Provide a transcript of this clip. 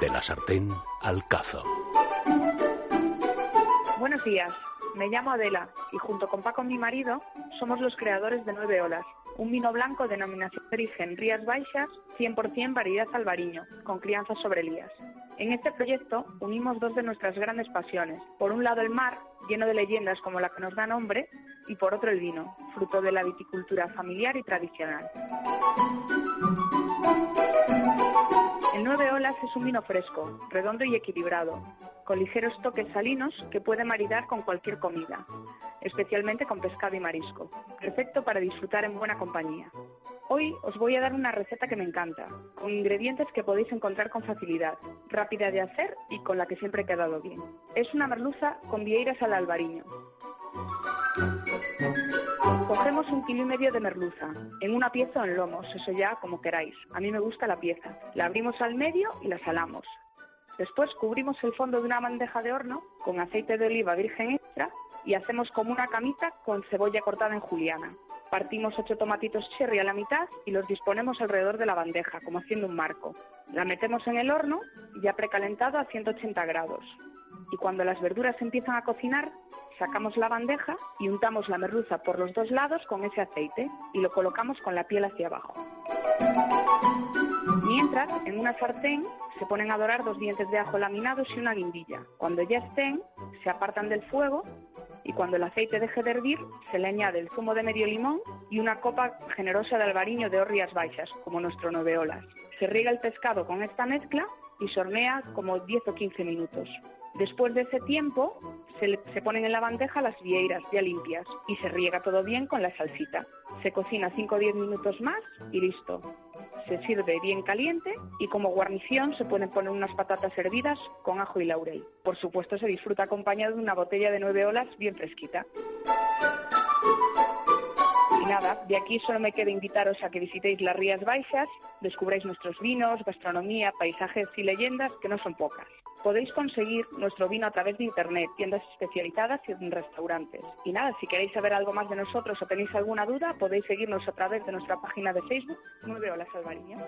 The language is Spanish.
De la sartén al cazo. Buenos días, me llamo Adela y junto con Paco, mi marido, somos los creadores de Nueve Olas, un vino blanco de denominación de origen Rías Baixas, 100% variedad albariño, con crianza sobre lías. En este proyecto unimos dos de nuestras grandes pasiones. Por un lado el mar, lleno de leyendas como la que nos da nombre, y por otro el vino, fruto de la viticultura familiar y tradicional. Es un vino fresco, redondo y equilibrado, con ligeros toques salinos que puede maridar con cualquier comida, especialmente con pescado y marisco. Perfecto para disfrutar en buena compañía. Hoy os voy a dar una receta que me encanta, con ingredientes que podéis encontrar con facilidad, rápida de hacer y con la que siempre he quedado bien. Es una merluza con vieiras al albariño. Cogemos un kilo y medio de merluza, en una pieza o en lomos, eso ya como queráis. A mí me gusta la pieza. La abrimos al medio y la salamos. Después cubrimos el fondo de una bandeja de horno con aceite de oliva virgen extra y hacemos como una camita con cebolla cortada en juliana. Partimos ocho tomatitos cherry a la mitad y los disponemos alrededor de la bandeja, como haciendo un marco. La metemos en el horno, ya precalentado a 180 grados. Y cuando las verduras empiezan a cocinar, sacamos la bandeja y untamos la merluza por los dos lados con ese aceite y lo colocamos con la piel hacia abajo. Mientras, en una sartén se ponen a dorar dos dientes de ajo laminados y una guindilla. Cuando ya estén, se apartan del fuego y cuando el aceite deje de hervir, se le añade el zumo de medio limón y una copa generosa de albariño de horrias baixas, como nuestro noveolas. Se riega el pescado con esta mezcla y se hornea como 10 o 15 minutos. Después de ese tiempo, se, se, ponen en la bandeja las vieiras ya limpias y se riega todo bien con la salsita. Se cocina 5 o 10 minutos más y listo. Se sirve bien caliente y como guarnición se pueden poner unas patatas hervidas con ajo y laurel. Por supuesto se disfruta acompañado de una botella de 9 olas bien fresquita. Y nada, de aquí solo me queda invitaros a que visitéis las Rías Baixas, descubráis nuestros vinos, gastronomía, paisajes y leyendas, que no son pocas. Podéis conseguir nuestro vino a través de Internet, tiendas especializadas y restaurantes. Y nada, si queréis saber algo más de nosotros o tenéis alguna duda, podéis seguirnos a través de nuestra página de Facebook, 9 Olas Albariño.